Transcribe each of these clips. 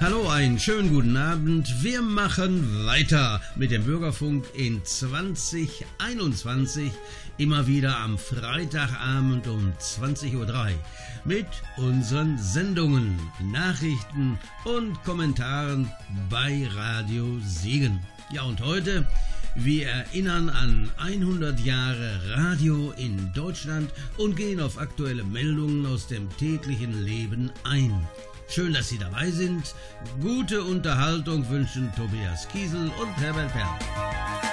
Hallo, einen schönen guten Abend. Wir machen weiter mit dem Bürgerfunk in 2021. Immer wieder am Freitagabend um 20.03 Uhr mit unseren Sendungen, Nachrichten und Kommentaren bei Radio Siegen. Ja, und heute, wir erinnern an 100 Jahre Radio in Deutschland und gehen auf aktuelle Meldungen aus dem täglichen Leben ein. Schön, dass Sie dabei sind. Gute Unterhaltung wünschen Tobias Kiesel und Herbert Perl.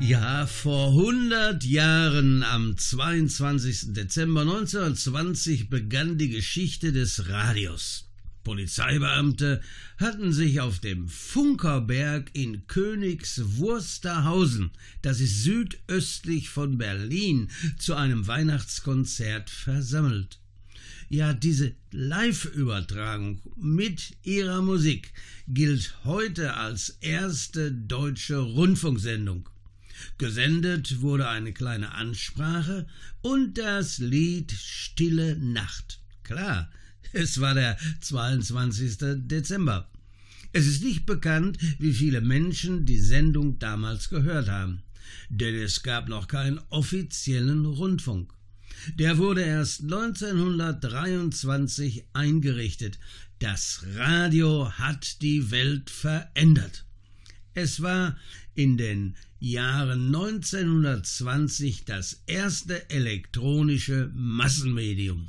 Ja, vor 100 Jahren, am 22. Dezember 1920, begann die Geschichte des Radios. Polizeibeamte hatten sich auf dem Funkerberg in Königs Wusterhausen, das ist südöstlich von Berlin, zu einem Weihnachtskonzert versammelt. Ja, diese Live-Übertragung mit ihrer Musik gilt heute als erste deutsche Rundfunksendung. Gesendet wurde eine kleine Ansprache und das Lied Stille Nacht. Klar, es war der 22. Dezember. Es ist nicht bekannt, wie viele Menschen die Sendung damals gehört haben, denn es gab noch keinen offiziellen Rundfunk. Der wurde erst 1923 eingerichtet. Das Radio hat die Welt verändert. Es war in den Jahren 1920 das erste elektronische Massenmedium.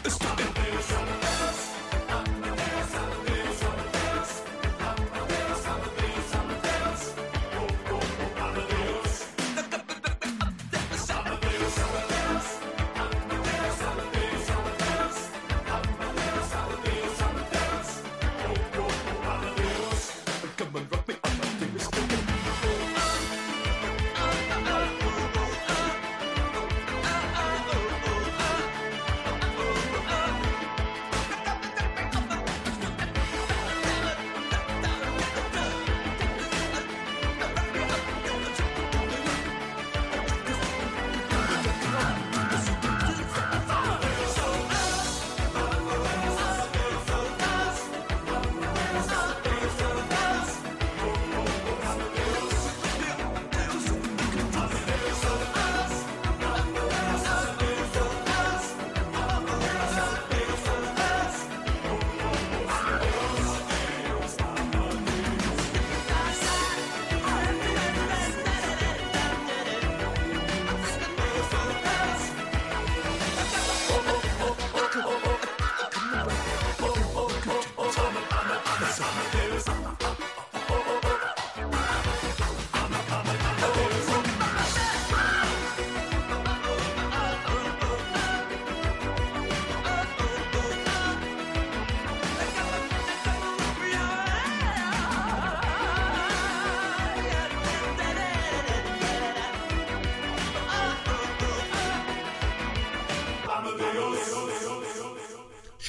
Come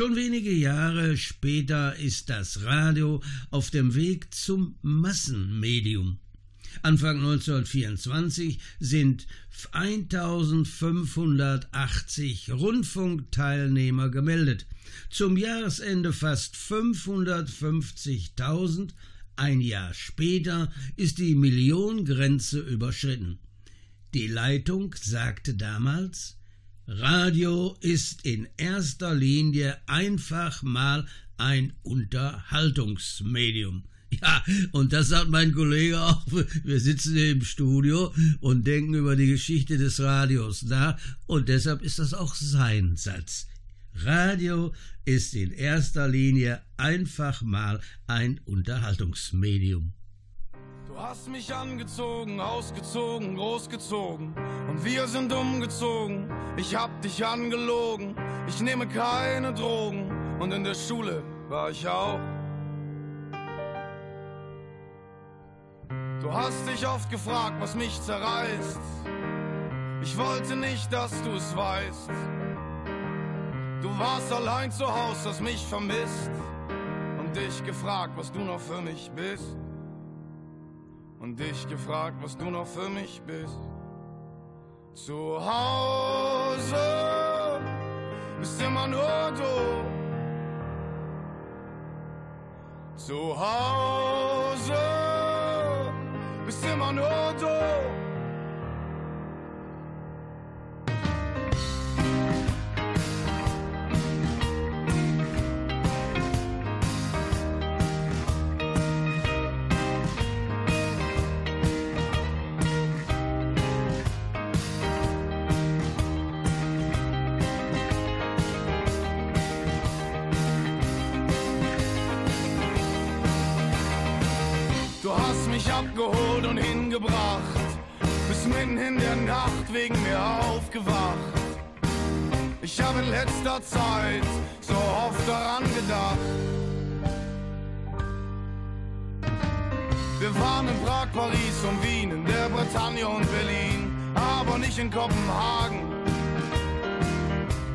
Schon wenige Jahre später ist das Radio auf dem Weg zum Massenmedium. Anfang 1924 sind 1580 Rundfunkteilnehmer gemeldet. Zum Jahresende fast 550.000. Ein Jahr später ist die Milliongrenze überschritten. Die Leitung sagte damals, Radio ist in erster Linie einfach mal ein Unterhaltungsmedium. Ja, und das sagt mein Kollege auch. Wir sitzen hier im Studio und denken über die Geschichte des Radios nach und deshalb ist das auch sein Satz. Radio ist in erster Linie einfach mal ein Unterhaltungsmedium. Du hast mich angezogen, ausgezogen, großgezogen und wir sind umgezogen. Ich hab dich angelogen, ich nehme keine Drogen und in der Schule war ich auch. Du hast dich oft gefragt, was mich zerreißt. Ich wollte nicht, dass du es weißt. Du warst allein zu Haus, hast mich vermisst und dich gefragt, was du noch für mich bist und dich gefragt, was du noch für mich bist. Zu Hause bist immer nur du. Zu Hause bist immer nur du. Du abgeholt und hingebracht, bist mitten in der Nacht wegen mir aufgewacht. Ich habe in letzter Zeit so oft daran gedacht. Wir waren in Prag, Paris und Wien, in der Bretagne und Berlin, aber nicht in Kopenhagen.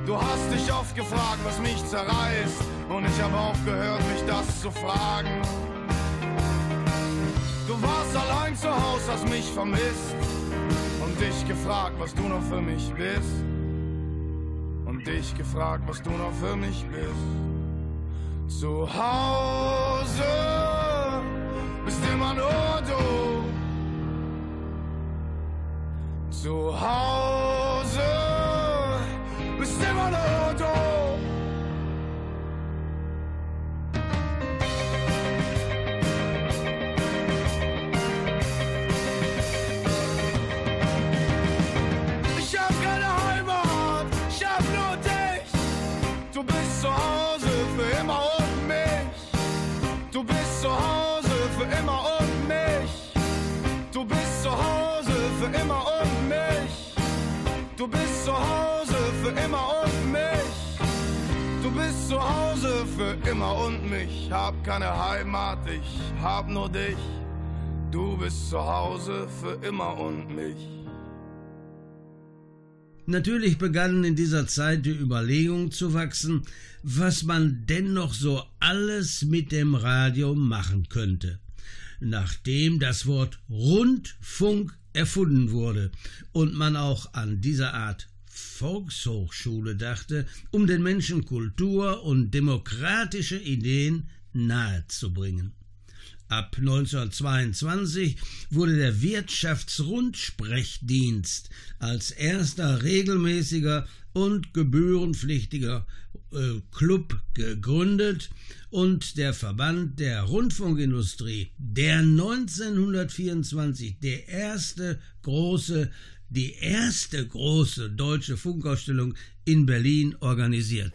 Du hast dich oft gefragt, was mich zerreißt, und ich habe auch gehört, mich das zu fragen. Du allein zu Hause, hast mich vermisst und dich gefragt, was du noch für mich bist dich gefragt, was du noch für mich bist. Zu Hause bist immer nur du. Zu Hause bist immer nur zu Hause für immer und mich. Du bist zu Hause für immer und mich. Hab keine Heimat, ich hab nur dich. Du bist zu Hause für immer und mich. Natürlich begannen in dieser Zeit die Überlegungen zu wachsen, was man dennoch so alles mit dem Radio machen könnte. Nachdem das Wort Rundfunk erfunden wurde und man auch an dieser Art Volkshochschule dachte, um den Menschen Kultur und demokratische Ideen nahezubringen. Ab 1922 wurde der Wirtschaftsrundsprechdienst als erster regelmäßiger und gebührenpflichtiger äh, Club gegründet und der Verband der Rundfunkindustrie, der 1924 der erste große die erste große deutsche Funkausstellung in Berlin organisiert.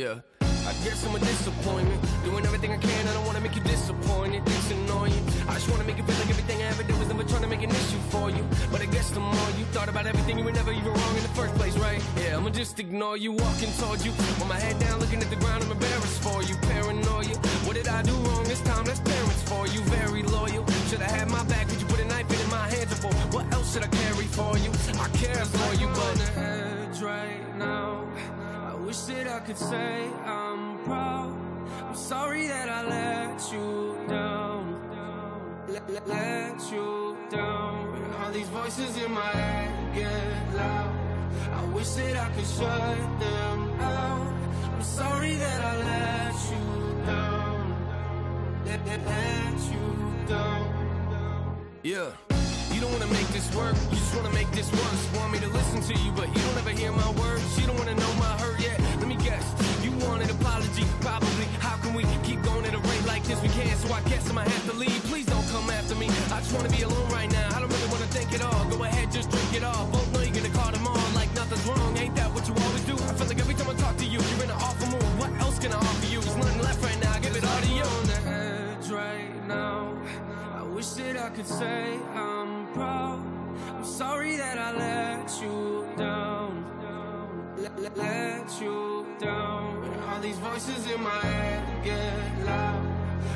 Yeah. I guess I'm a disappointment. Doing everything I can, I don't wanna make you disappointed. It's annoying. I just wanna make it feel like everything I ever did was never trying to make an issue for you. But I guess the more you thought about everything, you were never even wrong in the first place, right? Yeah, I'ma just ignore you, walking towards you. With my head down, looking at the ground, I'm embarrassed for you. Paranoia. What did I do wrong this time? That's parents for you. Very loyal. Should I have my back? Would you put a knife in my hands before? What else should I carry for you? I care for you, but. Right now wish that I could say I'm proud. I'm sorry that I let you down. Let, let, you down. All these voices in my head get loud. I wish that I could shut them out. I'm sorry that I let you down. Let, let, let you down. Yeah. You don't wanna make this work, you just wanna make this worse. Want me to listen to you, but you don't ever hear my words. You don't wanna know my hurt yet. This? We can't, so I guess I'ma have to leave. Please don't come after me. I just wanna be alone right now. I don't really wanna think at all. Go ahead, just drink it all. Both know you're gonna call them on like nothing's wrong. Ain't that what you always do? I feel like every time I talk to you, you're in an awful mood. What else can I offer you? There's nothing left right now. I give it all to you. On the edge right now. I wish that I could say I'm proud. I'm sorry that I let you down. Let, let you down. All these voices in my head get loud.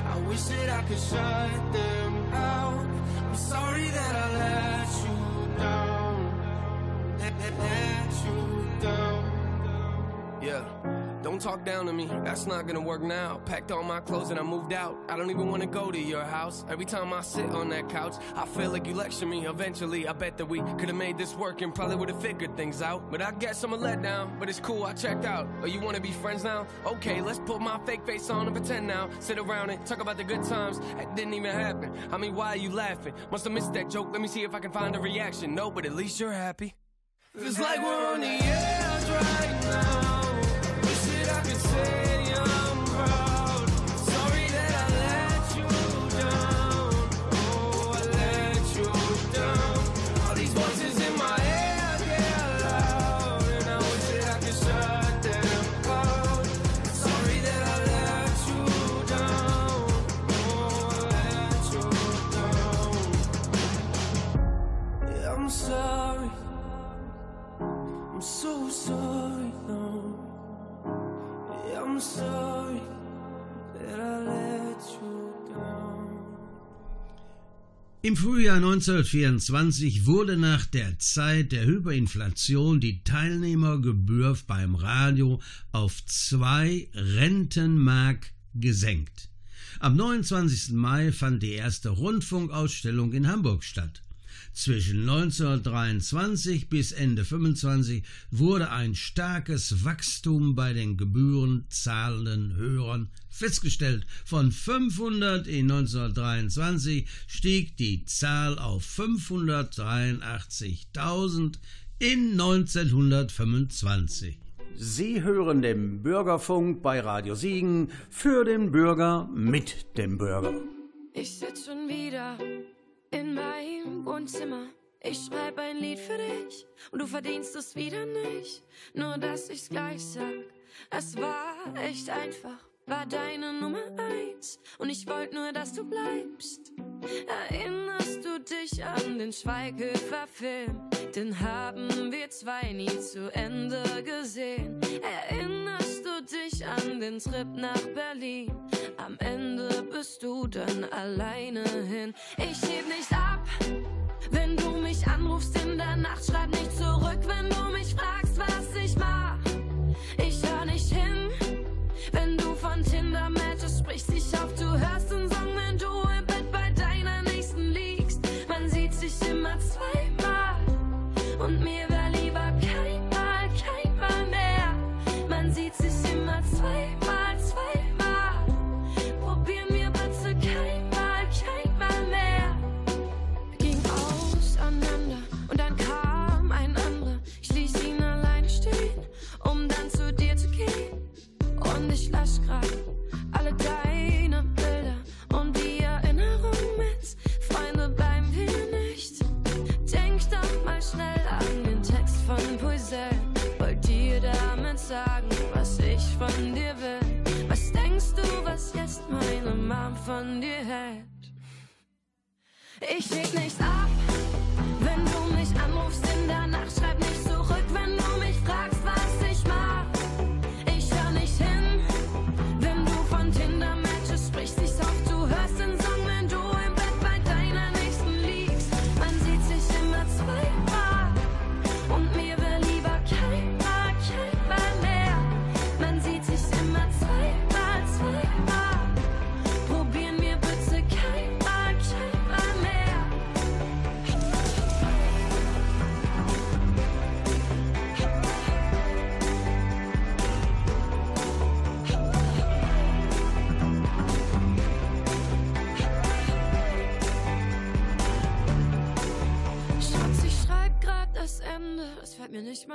I wish that I could shut them out. I'm sorry that I let you down. Let, let, let you down. Yeah. Don't talk down to me, that's not gonna work now. Packed all my clothes and I moved out. I don't even wanna go to your house. Every time I sit on that couch, I feel like you lecture me. Eventually, I bet that we could've made this work and probably would've figured things out. But I guess I'm a letdown, but it's cool, I checked out. Oh, you wanna be friends now? Okay, let's put my fake face on and pretend now. Sit around and talk about the good times. That didn't even happen. I mean, why are you laughing? Must have missed that joke. Let me see if I can find a reaction. No, but at least you're happy. Feels like we're on the edge right now Im Frühjahr 1924 wurde nach der Zeit der Hyperinflation die Teilnehmergebühr beim Radio auf zwei Rentenmark gesenkt. Am 29. Mai fand die erste Rundfunkausstellung in Hamburg statt. Zwischen 1923 bis Ende 25 wurde ein starkes Wachstum bei den gebührenzahlenden Hörern festgestellt. Von 500 in 1923 stieg die Zahl auf 583.000 in 1925. Sie hören den Bürgerfunk bei Radio Siegen für den Bürger mit dem Bürger. Ich sitz schon wieder in meinem Wohnzimmer. Ich schreib ein Lied für dich und du verdienst es wieder nicht. Nur dass ich's gleich sag, es war echt einfach, war deine Nummer eins und ich wollte nur, dass du bleibst. Erinnerst du dich an den Schweighöfer-Film? Den haben wir zwei nie zu Ende gesehen. Erinnerst dich an den Trip nach Berlin? Am Ende bist du dann alleine hin. Ich heb nicht ab, wenn du mich anrufst in der Nacht. Schreib nicht zurück, wenn du mich fragst, was ich mach. Ich hör nicht hin, wenn du von Tinder-Matches sprichst. Ich hoffe, du hörst den Song, wenn du im Bett bei deiner Nächsten liegst. Man sieht sich immer zweimal und mir von dir hält? Ich leg nicht ab, wenn du mich anrufst in der Nacht. Schreib nicht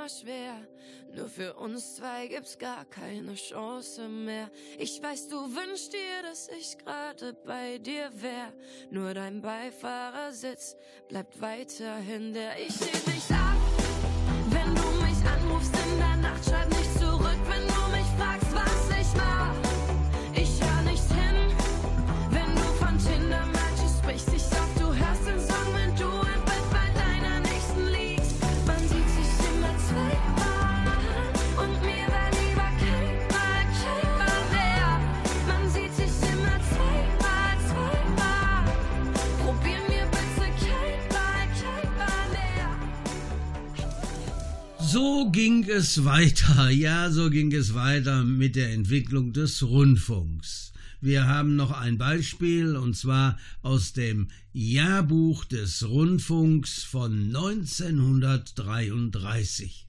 fällt mir nicht mal schwer. Nur für uns zwei gibt's gar keine Chance mehr. Ich weiß, du wünschst dir, dass ich gerade bei dir wär. Nur dein Beifahrersitz bleibt weiterhin der. Ich seh nicht ab, wenn du mich anrufst in der So ging es weiter, ja, so ging es weiter mit der Entwicklung des Rundfunks. Wir haben noch ein Beispiel, und zwar aus dem Jahrbuch des Rundfunks von 1933.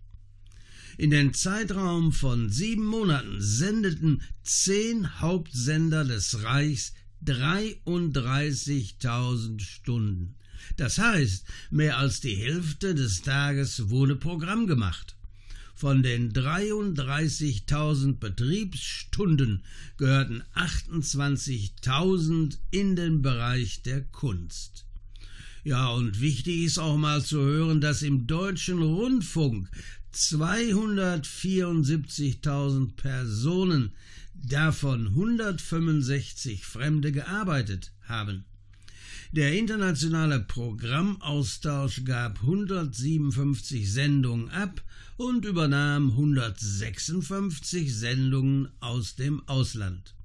In den Zeitraum von sieben Monaten sendeten zehn Hauptsender des Reichs 33.000 Stunden. Das heißt, mehr als die Hälfte des Tages wurde Programm gemacht. Von den 33.000 Betriebsstunden gehörten 28.000 in den Bereich der Kunst. Ja, und wichtig ist auch mal zu hören, dass im deutschen Rundfunk 274.000 Personen, davon 165 Fremde gearbeitet haben. Der internationale Programmaustausch gab 157 Sendungen ab und übernahm 156 Sendungen aus dem Ausland.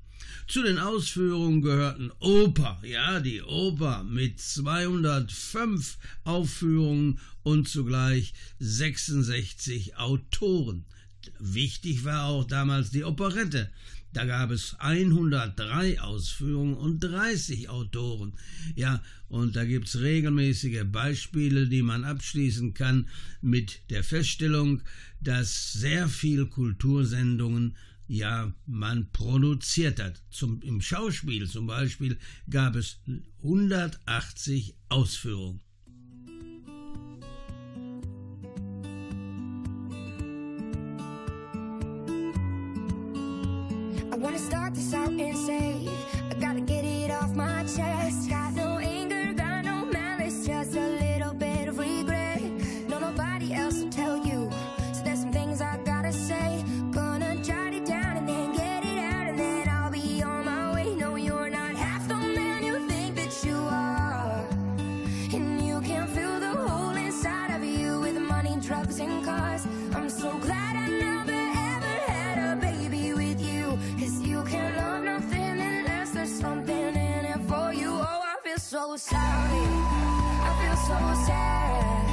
Zu den Ausführungen gehörten Oper, ja, die Oper mit 205 Aufführungen und zugleich 66 Autoren. Wichtig war auch damals die Operette. Da gab es 103 Ausführungen und 30 Autoren. Ja, und da gibt es regelmäßige Beispiele, die man abschließen kann mit der Feststellung, dass sehr viel Kultursendungen ja, man produziert hat. Zum, Im Schauspiel zum Beispiel gab es 180 Ausführungen. I wanna start this out and say I gotta get it off my chest. Got no anger, got no malice, just a little bit of regret. No, nobody else will tell you. So there's some things I gotta say. Gonna jot it down and then get it out, and then I'll be on my way. No, you're not half the man you think that you are. And you can fill the hole inside of you with money, drugs, and cars. So sad.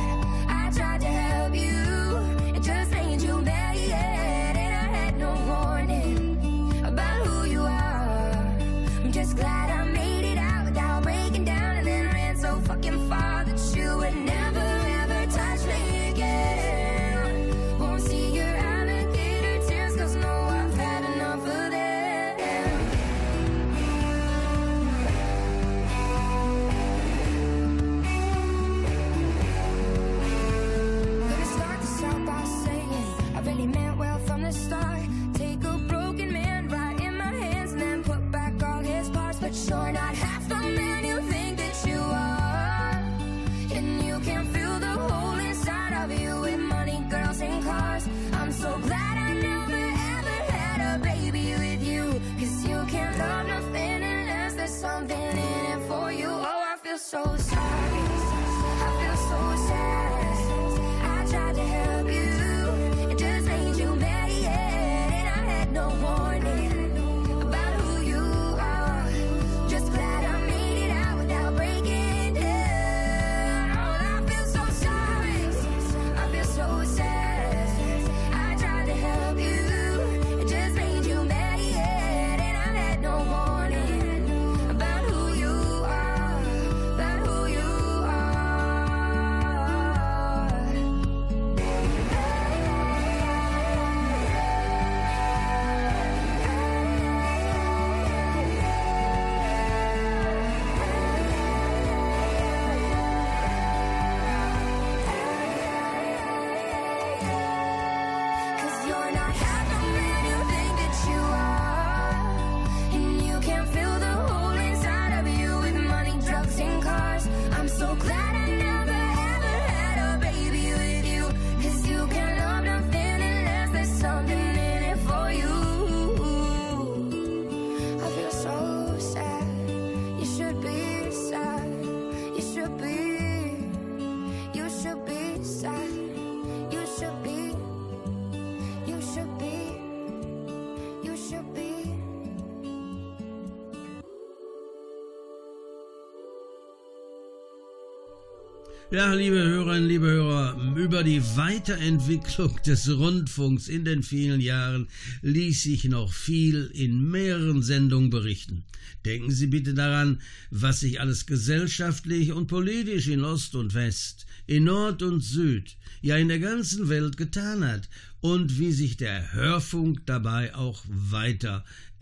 Ja, liebe Hörerinnen, liebe Hörer, über die Weiterentwicklung des Rundfunks in den vielen Jahren ließ sich noch viel in mehreren Sendungen berichten. Denken Sie bitte daran, was sich alles gesellschaftlich und politisch in Ost und West, in Nord und Süd, ja in der ganzen Welt getan hat und wie sich der Hörfunk dabei auch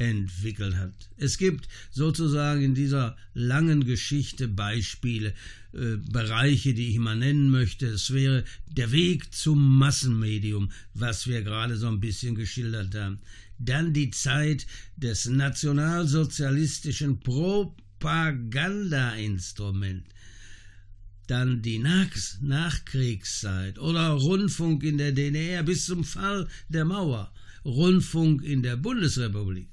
weiterentwickelt hat. Es gibt sozusagen in dieser langen Geschichte Beispiele, äh, Bereiche, die ich mal nennen möchte. Es wäre der Weg zum Massenmedium, was wir gerade so ein bisschen geschildert haben. Dann die Zeit des nationalsozialistischen Propagandainstruments dann die Nach Nachkriegszeit oder Rundfunk in der DDR bis zum Fall der Mauer, Rundfunk in der Bundesrepublik.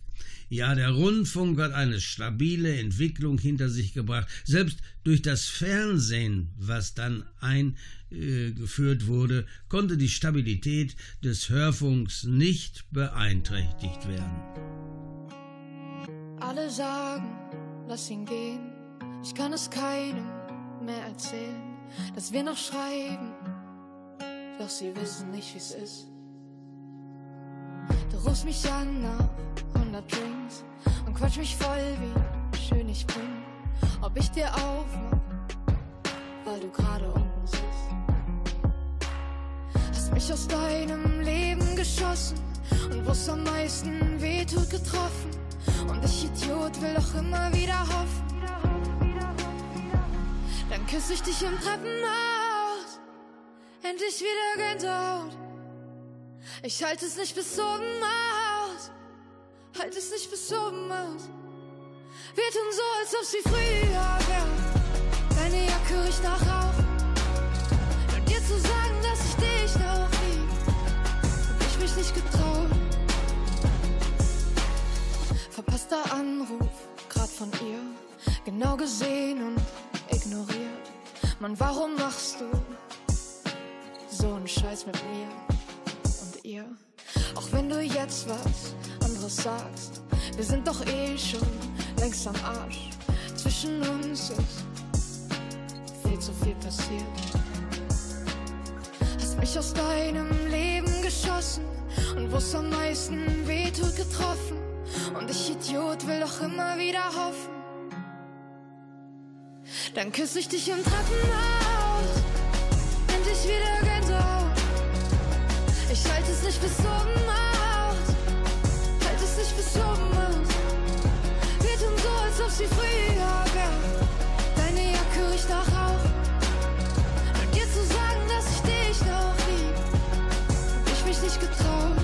Ja, der Rundfunk hat eine stabile Entwicklung hinter sich gebracht. Selbst durch das Fernsehen, was dann eingeführt wurde, konnte die Stabilität des Hörfunks nicht beeinträchtigt werden. Alle sagen, lass ihn gehen. Ich kann es keinem mehr erzählen, dass wir noch schreiben. Doch sie wissen nicht, wie's ist. Du rufst mich an nach 100 Drinks und quatsch mich voll, wie schön ich bin. Ob ich dir aufmach, weil du gerade unten sitzt. Hast mich aus deinem Leben geschossen und wo's am meisten wehtut getroffen. Und ich Idiot will doch immer wieder hoffen. Dann küsse ich dich im Treppenhaus. Endlich wieder Gänsehaut. Ich halte es nicht bis oben aus. Halt es nicht bis oben aus. Wir tun so, als ob sie früher wäre. Deine Jacke riecht nach Rauch. Und dir zu sagen, dass ich dich noch lieb, hab ich mich nicht getraut. Verpasster Anruf, grad von ihr. Genau gesehen und ignoriert. Mann, warum machst du so einen Scheiß mit mir und ihr? Auch wenn du jetzt was anderes sagst, wir sind doch eh schon längst am Arsch. Zwischen uns ist viel zu viel passiert. Hast mich aus deinem Leben geschossen und wo's am meisten wehtut getroffen. Und ich Idiot will doch immer wieder hoffen. Dann küsse ich dich im Treppenhaus. Endlich wieder Gänsehaut. Ich halte es nicht bis oben aus. Halt es nicht bis oben aus. Wir tun so, als ob sie früher wäre. Deine Jacke riecht nach Rauch. Und dir zu sagen, dass ich dich noch lieb, hab ich mich nicht getraut.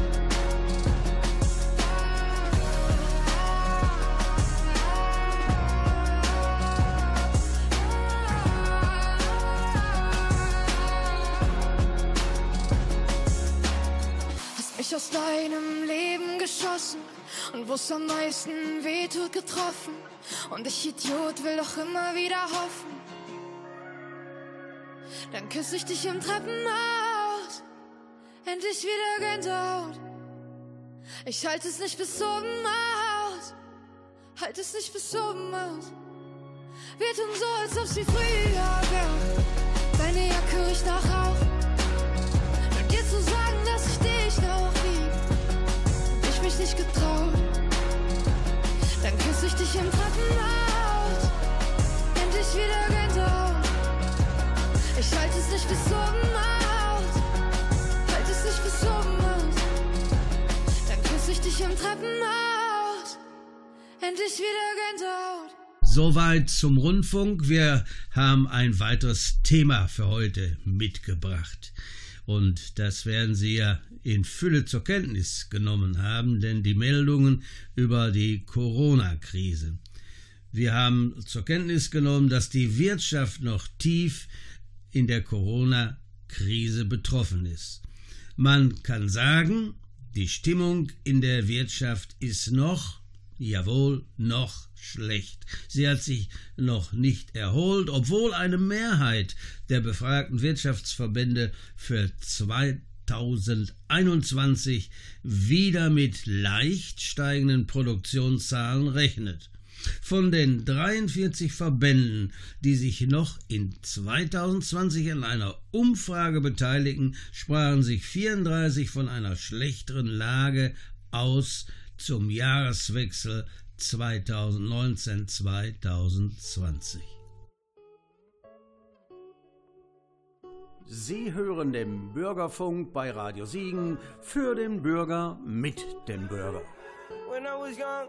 Aus deinem Leben geschossen und wo's am meisten wehtut getroffen. Und ich Idiot will doch immer wieder hoffen. Dann küsse ich dich im Treppenhaus. Endlich wieder Gänsehaut. Ich halte es nicht bis oben aus. Halt es nicht bis oben aus. Wir tun so, als ob sie früher wäre. Deine Jacke riecht nach Rauch. Mich nicht getraut. Dann küsse ich dich im Treppenhaus. Endlich wieder Gänsehaut. Ich halte es nicht bis oben aus. Halt es nicht bis oben aus. Dann küsse ich dich im Treppenhaus. Endlich wieder Gänsehaut. Soweit zum Rundfunk. Wir haben ein weiteres Thema für heute mitgebracht. Und das werden Sie ja in Fülle zur Kenntnis genommen haben, denn die Meldungen über die Corona-Krise. Wir haben zur Kenntnis genommen, dass die Wirtschaft noch tief in der Corona-Krise betroffen ist. Man kann sagen, die Stimmung in der Wirtschaft ist noch, jawohl, noch schlecht. Sie hat sich noch nicht erholt, obwohl eine Mehrheit der befragten Wirtschaftsverbände für 2021 wieder mit leicht steigenden Produktionszahlen rechnet. Von den 43 Verbänden, die sich noch in 2020 an einer Umfrage beteiligen, sprachen sich 34 von einer schlechteren Lage aus zum Jahreswechsel 2019-2020. Sie hören den Bürgerfunk bei Radio Siegen für den Bürger mit dem Bürger. When I was young,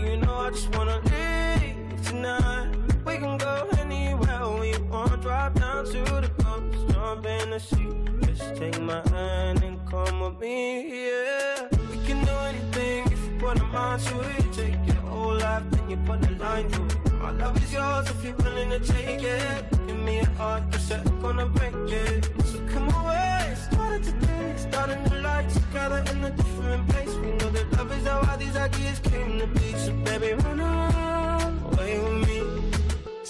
You know I just wanna leave tonight. We can go anywhere we want. Drop down to the coast, jump in the sea. Just take my hand and come with me, yeah. We can do anything if you put a mind to it. Take your whole life, then you put the line through it. My love is yours if you're willing to take it. Give me a heart, I'm gonna break it. So come away, started today, starting the life together in a different place. We know that love is how all these ideas came to be. So baby, run away with me.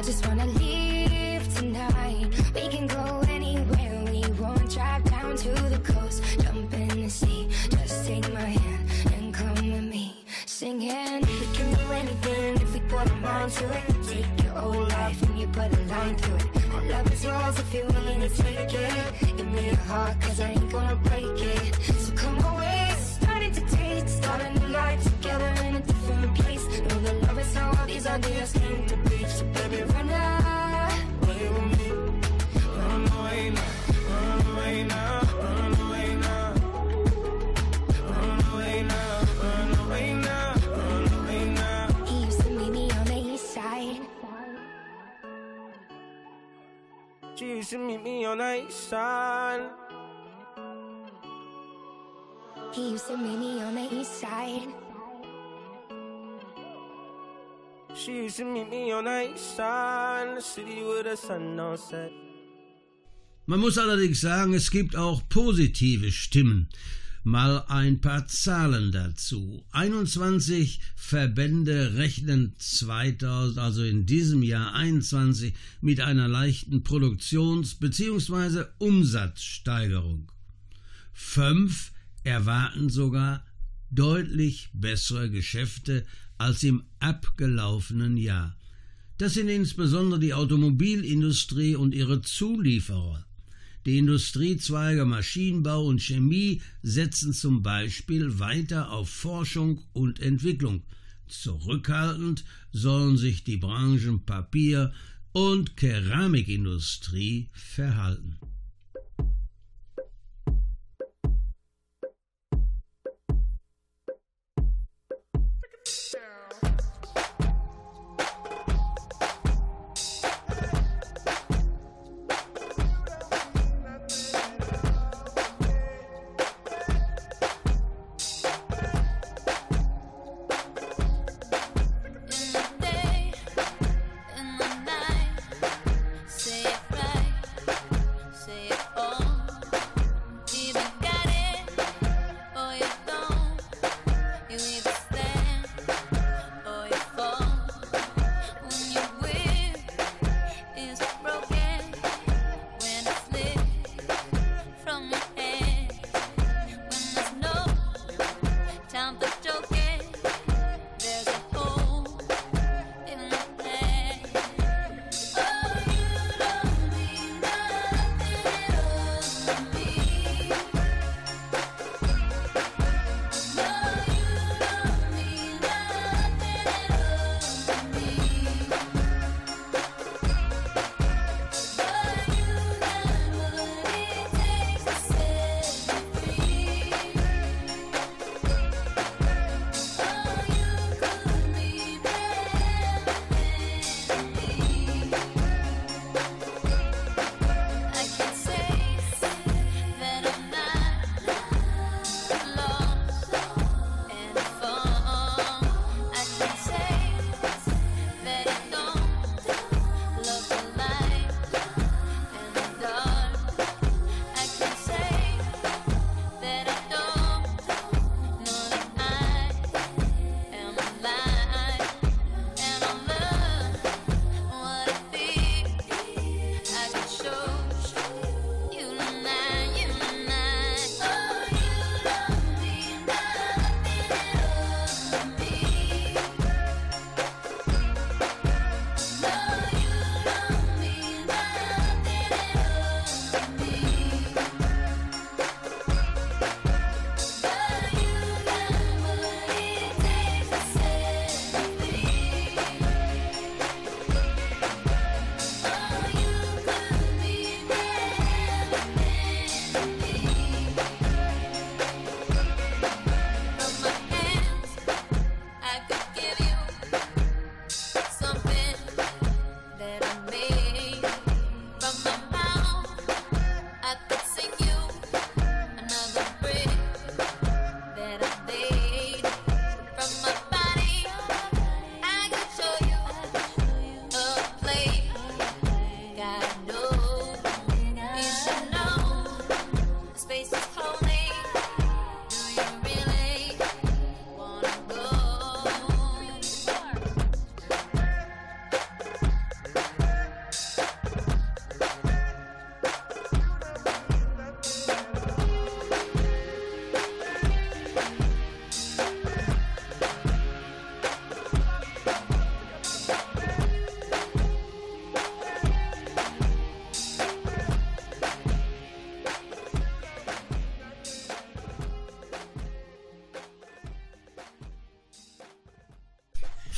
I just wanna leave tonight. We can go anywhere we want. Drive down to the coast, jump in the sea. Just take my hand and come with me. Singing, we can do anything if we put our mind to it. Take your whole life and you put a line through it. My love is yours if you're willing to take it. Give me your heart, cause I ain't gonna break it. So come away, starting to taste, starting to life together in a different place. Know the love is how all these ideas came to be. He used to meet me on the east side. Used to meet me on the east side. He used to meet me on the east side. She used to meet me on the east side, the city where the sun don't set. Man muss allerdings sagen, es gibt auch positive Stimmen. Mal ein paar Zahlen dazu. 21 Verbände rechnen 2000, also in diesem Jahr 21, mit einer leichten Produktions- bzw. Umsatzsteigerung. Fünf erwarten sogar deutlich bessere Geschäfte als im abgelaufenen Jahr. Das sind insbesondere die Automobilindustrie und ihre Zulieferer. Die Industriezweige Maschinenbau und Chemie setzen zum Beispiel weiter auf Forschung und Entwicklung. Zurückhaltend sollen sich die Branchen Papier und Keramikindustrie verhalten.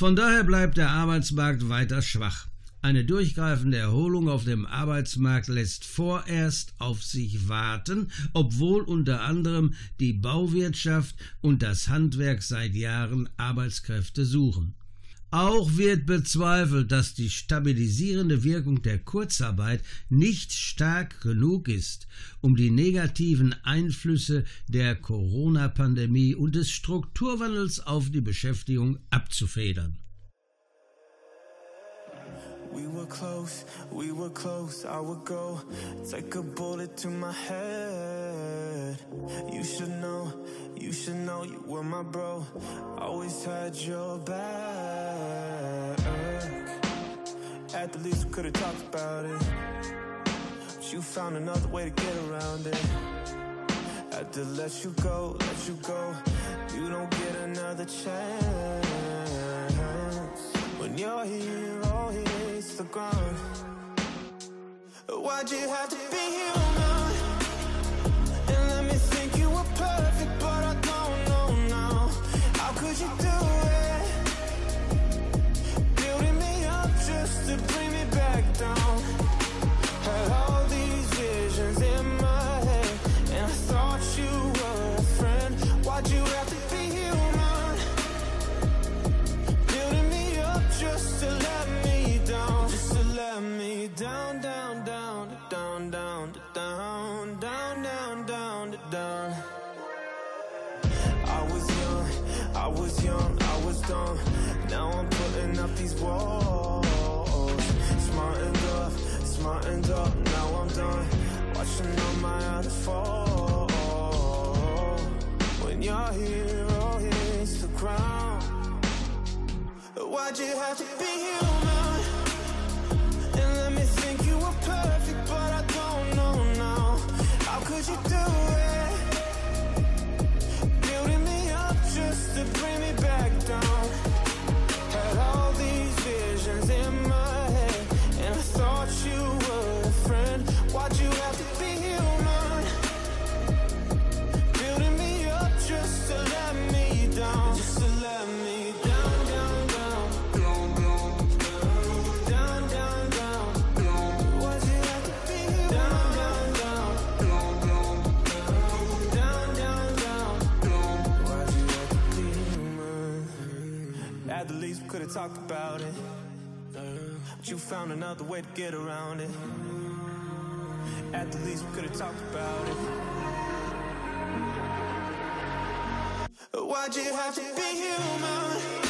Von daher bleibt der Arbeitsmarkt weiter schwach. Eine durchgreifende Erholung auf dem Arbeitsmarkt lässt vorerst auf sich warten, obwohl unter anderem die Bauwirtschaft und das Handwerk seit Jahren Arbeitskräfte suchen. Auch wird bezweifelt, dass die stabilisierende Wirkung der Kurzarbeit nicht stark genug ist, um die negativen Einflüsse der Corona-Pandemie und des Strukturwandels auf die Beschäftigung abzufedern. We were close, we were close. I would go take a bullet to my head. You should know, you should know you were my bro. Always had your back. At the least, we could have talked about it. But you found another way to get around it. Had to let you go, let you go. You don't get another chance. When you're here, hits the ground. Why'd you have to be human? And let me think you were perfect, but I don't know now. How could you do it? Building me up just to bring me back down. Had all these visions in my You have to be human? Talked about it. But you found another way to get around it. At the least, we could have talked about it. Why'd you have to be human?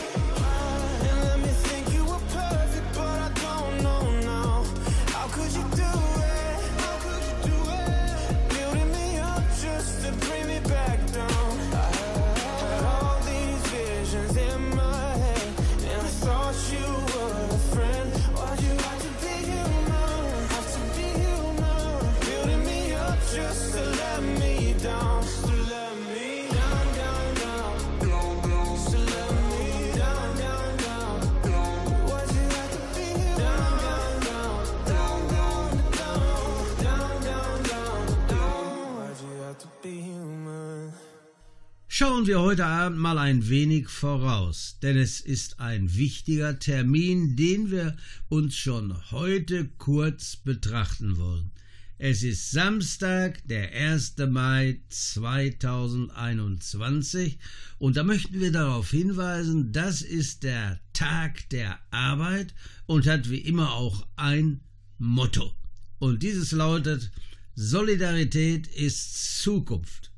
Heute Abend mal ein wenig voraus, denn es ist ein wichtiger Termin, den wir uns schon heute kurz betrachten wollen. Es ist Samstag, der 1. Mai 2021 und da möchten wir darauf hinweisen, das ist der Tag der Arbeit und hat wie immer auch ein Motto. Und dieses lautet Solidarität ist Zukunft.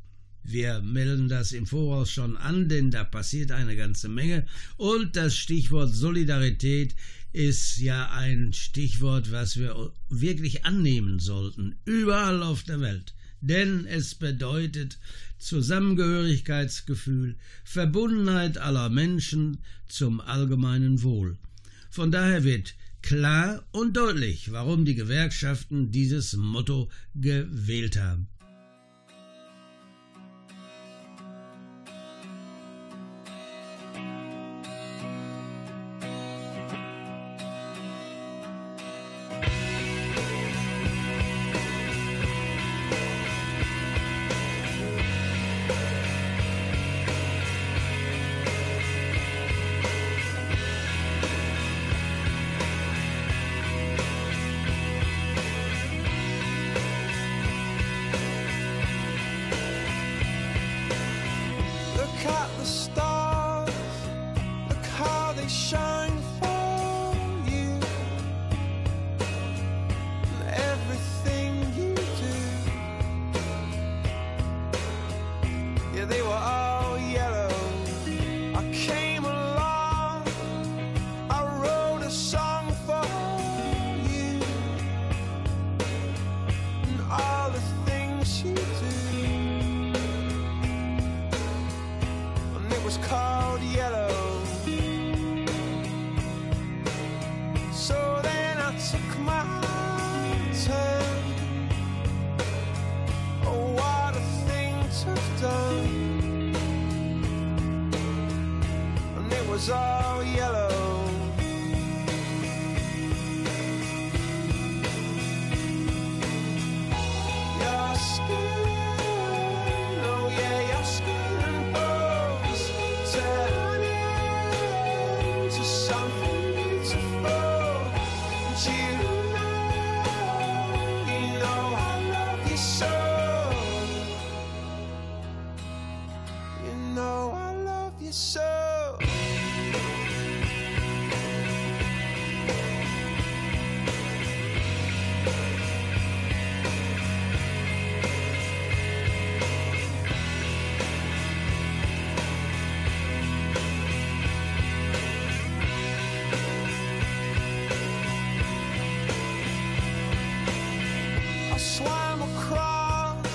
Wir melden das im Voraus schon an, denn da passiert eine ganze Menge. Und das Stichwort Solidarität ist ja ein Stichwort, was wir wirklich annehmen sollten, überall auf der Welt. Denn es bedeutet Zusammengehörigkeitsgefühl, Verbundenheit aller Menschen zum allgemeinen Wohl. Von daher wird klar und deutlich, warum die Gewerkschaften dieses Motto gewählt haben. So. I swam across,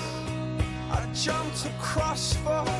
I jumped across for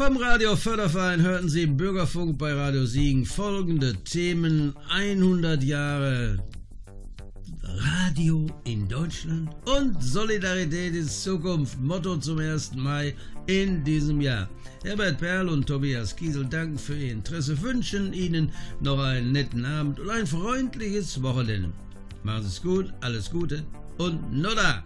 Vom Radio Förderverein hörten Sie im Bürgerfunk bei Radio Siegen folgende Themen 100 Jahre Radio in Deutschland und Solidarität ist Zukunft, Motto zum 1. Mai in diesem Jahr. Herbert Perl und Tobias Kiesel danken für Ihr Interesse, wünschen Ihnen noch einen netten Abend und ein freundliches Wochenende. Machen Sie es gut, alles Gute und Nodda!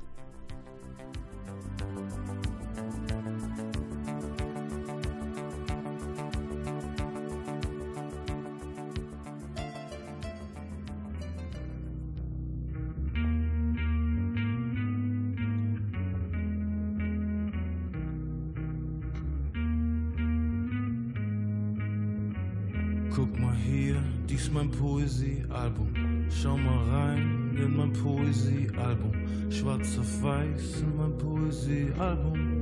Guck mal hier, dies mein Poesiealbum. Schau mal rein in mein Poesiealbum. Schwarz auf weiß in mein Poesiealbum.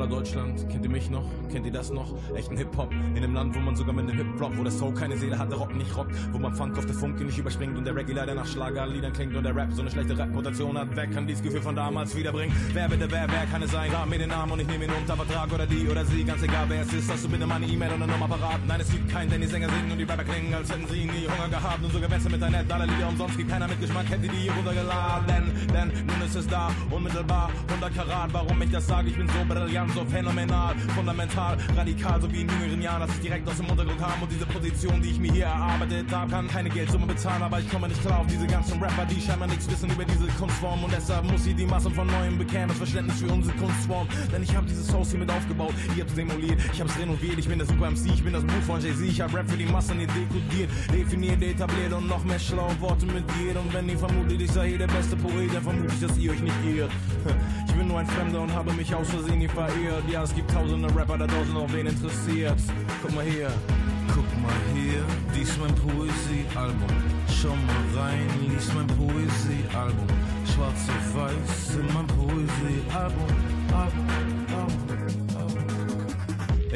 Hallo Deutschland, kennt ihr mich noch? Kennt ihr das noch? Echten Hip-Hop in einem Land, wo man sogar mit dem Hip-Flop, wo der Soul keine Seele hat, der Rock nicht rockt, wo man Funk auf der Funke nicht überspringt und der Reggae leider nach Schlagerliedern klingt und der Rap so eine schlechte Reputation hat. Wer kann dieses Gefühl von damals wiederbringen? Wer bitte, wer, wer kann es sein? Sag mir den Namen und ich nehme ihn unter Vertrag oder die oder sie, ganz egal wer es ist, hast du bitte meine E-Mail und eine Nummer parat. Nein, es gibt keinen, denn die Sänger singen und die Rapper klingen, als hätten sie nie Hunger gehabt und sogar wenn mit ein Net alle Lieder umsonst gibt, keiner mit Geschmack hätte die hier runtergeladen. Denn nun ist es da, unmittelbar, 100 Karat, warum ich das sage, ich bin so brillant ganz so phänomenal, fundamental, radikal, so wie in jüngeren Jahren, dass ich direkt aus dem Untergrund kam und diese Position, die ich mir hier erarbeitet habe, kann keine Geldsumme bezahlen, aber ich komme nicht klar auf diese ganzen Rapper, die scheinbar nichts wissen über diese Kunstform und deshalb muss sie die Massen von Neuem bekehren, das Verständnis für unsere Kunstform, denn ich habe dieses Haus hier mit aufgebaut, ihr habt's demoliert, ich hab's renoviert, ich bin der Super MC, ich bin das Buch von Jay-Z, ich hab Rap für die Massen hier dekodiert, definiert, etabliert und noch mehr schlaue Worte mit dir. Und wenn ihr vermutet, ich sei hier der beste Poet, dann vermute ich, dass ihr euch nicht irrt. Ich bin nur ein Fremder und habe mich aus Versehen hier verirrt. Ja, es gibt tausende Rapper da draußen, auch wen interessiert. Guck mal hier. Guck mal hier, dies mein Poesiealbum. Schau mal rein, lies mein Poesiealbum. Schwarz auf weiß in mein Poesiealbum. Album, Album, Album.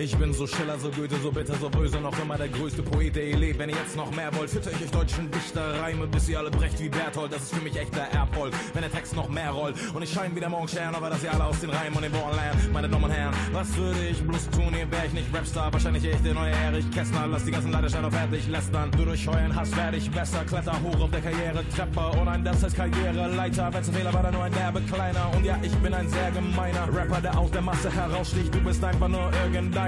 Ich bin so Schiller, so Goethe, so bitter, so böse, noch immer der größte Poet, der ihr lebt. Wenn ihr jetzt noch mehr wollt, fütter ich euch deutschen Dichter Reime, bis ihr alle brecht wie Berthold. Das ist für mich echter Erfolg, wenn der Text noch mehr rollt. Und ich scheine wieder morgen Stern, aber dass ihr alle aus den Reimen und den Worten lernt. Meine Damen und Herren, was würde ich bloß tun, hier wär ich nicht Rapstar, wahrscheinlich echt der neue Erich Kästner. Lass die ganzen Leidenschaft auf fertig lästern. Du durch euren Hass werde ich besser, kletter hoch auf der Karriere-Treppe. Oh nein, das heißt Karriereleiter. Wenn's ein Fehler war, dann nur ein derbe Kleiner. Und ja, ich bin ein sehr gemeiner Rapper, der aus der Masse heraussticht. Du bist einfach nur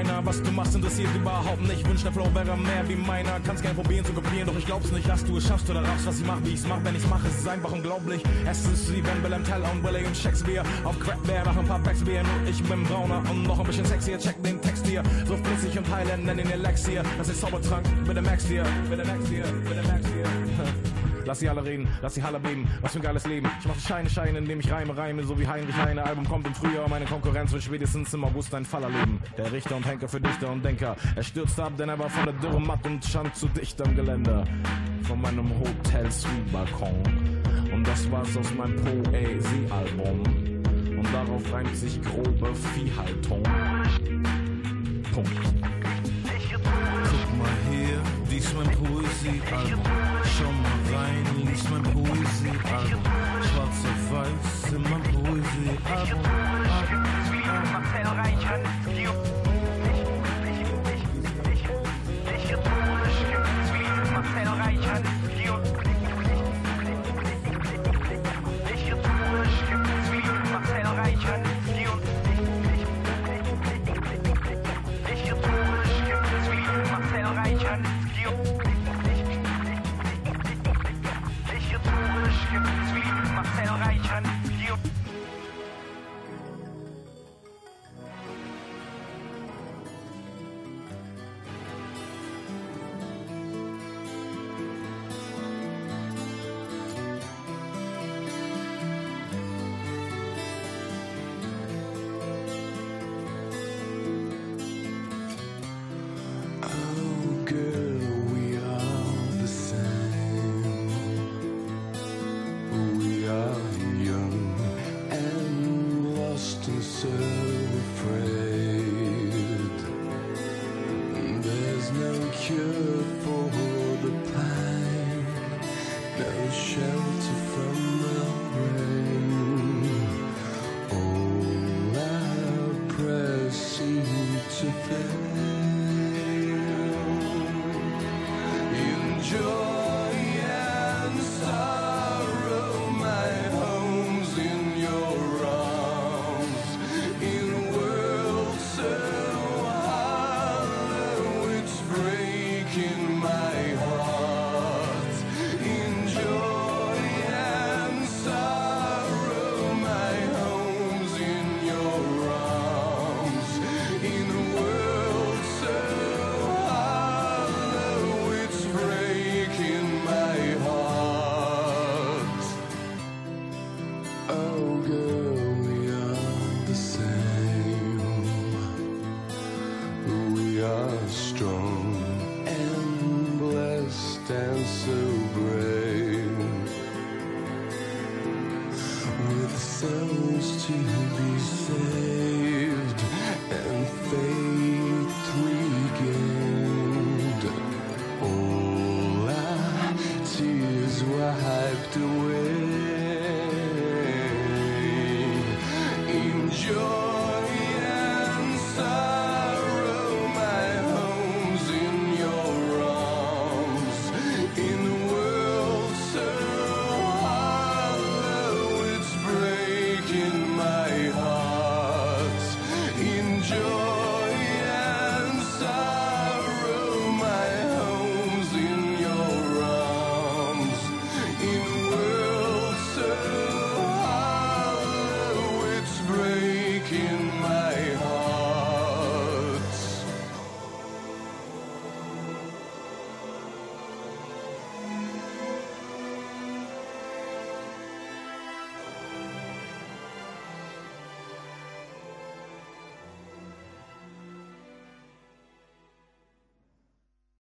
irgendeiner. Was du machst, interessiert überhaupt nicht. Wünsch, der Flow wäre mehr wie meiner. Kannst gern probieren zu kopieren, doch ich glaub's nicht, dass du es schaffst oder raffst, was ich mach, wie ich's mach. Wenn ich's mache, ist es einfach unglaublich. Es ist wie wenn Willem Teller und William Shakespeare auf Crack Bear machen ein paar Packs Bier. Und ich bin brauner und noch ein bisschen sexier. Check den Text hier. So flüssig und heilend, nenn ihn Lex hier. Das ist Zaubertrank, bitte Max hier. Bitte Max hier, bitte Max hier. Lass sie alle reden, lass sie alle beben. Was für ein geiles Leben. Ich mache Scheine, Scheine, indem ich reime, reime, so wie Heinrich Heine. Album kommt im Frühjahr, meine Konkurrenz wird spätestens im August ein Fall erleben. Der Richter und Henker für Dichter und Denker. Er stürzte ab, denn er war von der Dürre matt und stand zu dicht am Geländer. Von meinem Hotel Suite Balkon. Und das war's aus meinem Poesie-Album. Und darauf reimt sich grobe Viehhaltung. Punkt. Dies mein Poesiealbum. Schau mal rein, lies mein Poesiealbum. Schwarz auf weiß in mein Poesiealbum. Album, Oh,